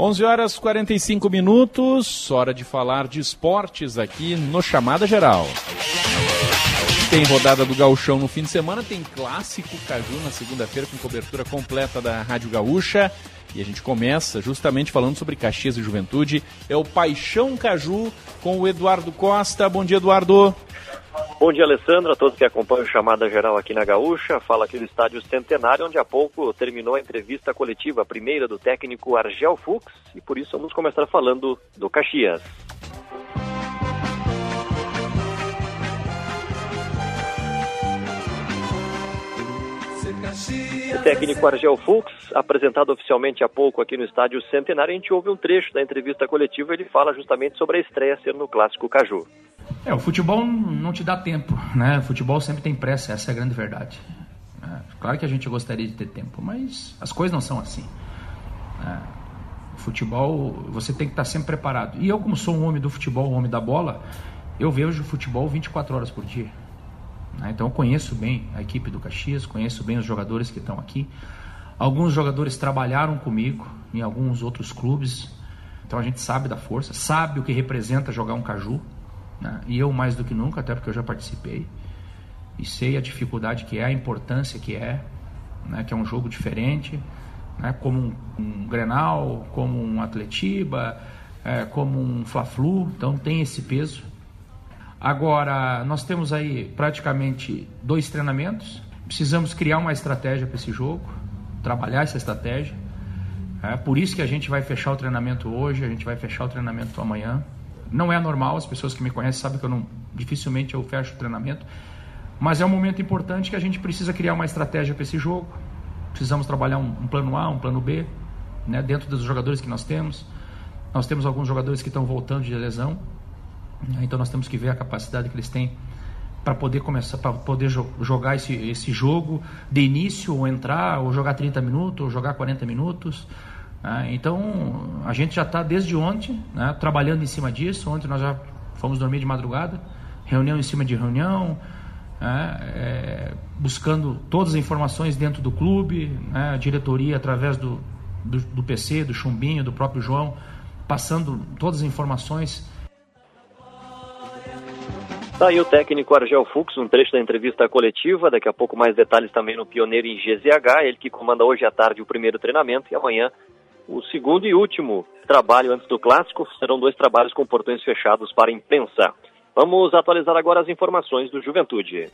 11 horas 45 minutos, hora de falar de esportes aqui no Chamada Geral. Tem rodada do Gauchão no fim de semana, tem clássico Caju na segunda-feira com cobertura completa da Rádio Gaúcha. E a gente começa justamente falando sobre Caxias e Juventude. É o Paixão Caju com o Eduardo Costa. Bom dia, Eduardo. Bom dia, Alessandro, a todos que acompanham a chamada geral aqui na Gaúcha. Fala aqui do estádio Centenário, onde há pouco terminou a entrevista coletiva, a primeira do técnico Argel Fux, e por isso vamos começar falando do Caxias. O técnico Argel Fux, apresentado oficialmente há pouco aqui no estádio Centenário, a gente ouve um trecho da entrevista coletiva, ele fala justamente sobre a estreia ser no Clássico Caju. É, o futebol não te dá tempo, né? O futebol sempre tem pressa, essa é a grande verdade. É, claro que a gente gostaria de ter tempo, mas as coisas não são assim. É, o futebol, você tem que estar sempre preparado. E eu, como sou um homem do futebol, um homem da bola, eu vejo futebol 24 horas por dia. Né? Então eu conheço bem a equipe do Caxias, conheço bem os jogadores que estão aqui. Alguns jogadores trabalharam comigo em alguns outros clubes, então a gente sabe da força, sabe o que representa jogar um caju. Né? E eu mais do que nunca, até porque eu já participei. E sei a dificuldade que é, a importância que é, né? que é um jogo diferente, né? como um, um Grenal, como um Atletiba, é, como um Fla-Flu, então tem esse peso. Agora, nós temos aí praticamente dois treinamentos, precisamos criar uma estratégia para esse jogo, trabalhar essa estratégia. É por isso que a gente vai fechar o treinamento hoje, a gente vai fechar o treinamento amanhã. Não é normal, as pessoas que me conhecem sabem que eu não dificilmente eu fecho o treinamento, mas é um momento importante que a gente precisa criar uma estratégia para esse jogo. Precisamos trabalhar um, um, plano A, um plano B, né, dentro dos jogadores que nós temos. Nós temos alguns jogadores que estão voltando de lesão, então nós temos que ver a capacidade que eles têm para poder começar, para poder jo jogar esse, esse jogo de início, ou entrar, ou jogar 30 minutos, ou jogar 40 minutos. Né? Então, a gente já está desde ontem né, trabalhando em cima disso. Ontem nós já fomos dormir de madrugada, reunião em cima de reunião, né, é, buscando todas as informações dentro do clube, né, a diretoria através do, do, do, PC, do Chumbinho, do próprio João, passando todas as informações. Tá aí o técnico Argel Fux, um trecho da entrevista coletiva, daqui a pouco mais detalhes também no Pioneiro em GZH, ele que comanda hoje à tarde o primeiro treinamento e amanhã o segundo e último trabalho antes do clássico serão dois trabalhos com portões fechados para a imprensa. Vamos atualizar agora as informações do Juventude.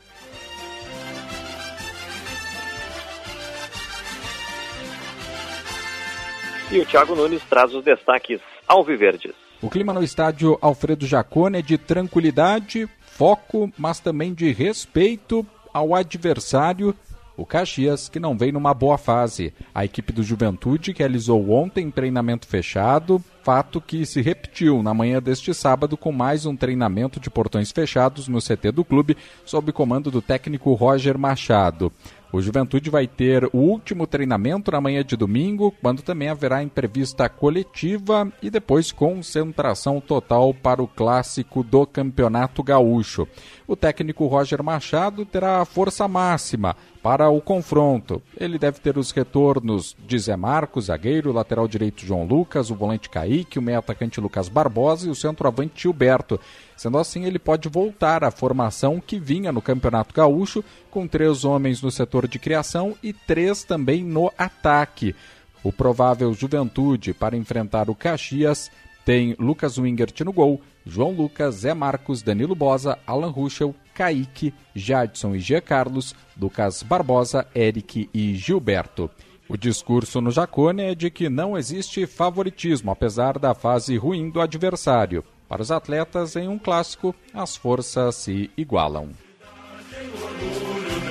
E o Thiago Nunes traz os destaques alviverdes. O clima no estádio Alfredo Jacone é de tranquilidade, foco, mas também de respeito ao adversário o Caxias, que não vem numa boa fase. A equipe do Juventude, realizou ontem treinamento fechado, fato que se repetiu na manhã deste sábado com mais um treinamento de portões fechados no CT do clube, sob comando do técnico Roger Machado. O Juventude vai ter o último treinamento na manhã de domingo, quando também haverá entrevista coletiva e depois concentração total para o clássico do Campeonato Gaúcho. O técnico Roger Machado terá força máxima para o confronto. Ele deve ter os retornos de Zé Marcos, zagueiro, lateral direito João Lucas, o volante Kaique, o meio atacante Lucas Barbosa e o centroavante Gilberto. Sendo assim, ele pode voltar à formação que vinha no Campeonato Gaúcho, com três homens no setor de criação e três também no ataque. O provável Juventude para enfrentar o Caxias tem Lucas Wingert no gol, João Lucas, Zé Marcos, Danilo Bosa, Alan Ruschel, Kaique, Jadson e Gia Carlos, Lucas Barbosa, Eric e Gilberto. O discurso no Jacone é de que não existe favoritismo, apesar da fase ruim do adversário. Para os atletas, em um clássico, as forças se igualam.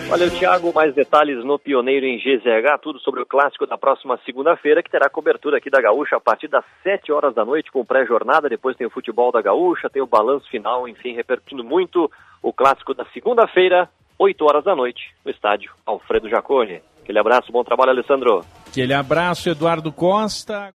Valeu, Thiago. Mais detalhes no Pioneiro em GZH, tudo sobre o clássico da próxima segunda-feira, que terá cobertura aqui da Gaúcha a partir das 7 horas da noite, com pré-jornada. Depois tem o futebol da Gaúcha, tem o balanço final, enfim, repercutindo muito o clássico da segunda-feira, 8 horas da noite, no estádio Alfredo Jacone. Aquele abraço, bom trabalho, Alessandro. Aquele abraço, Eduardo Costa.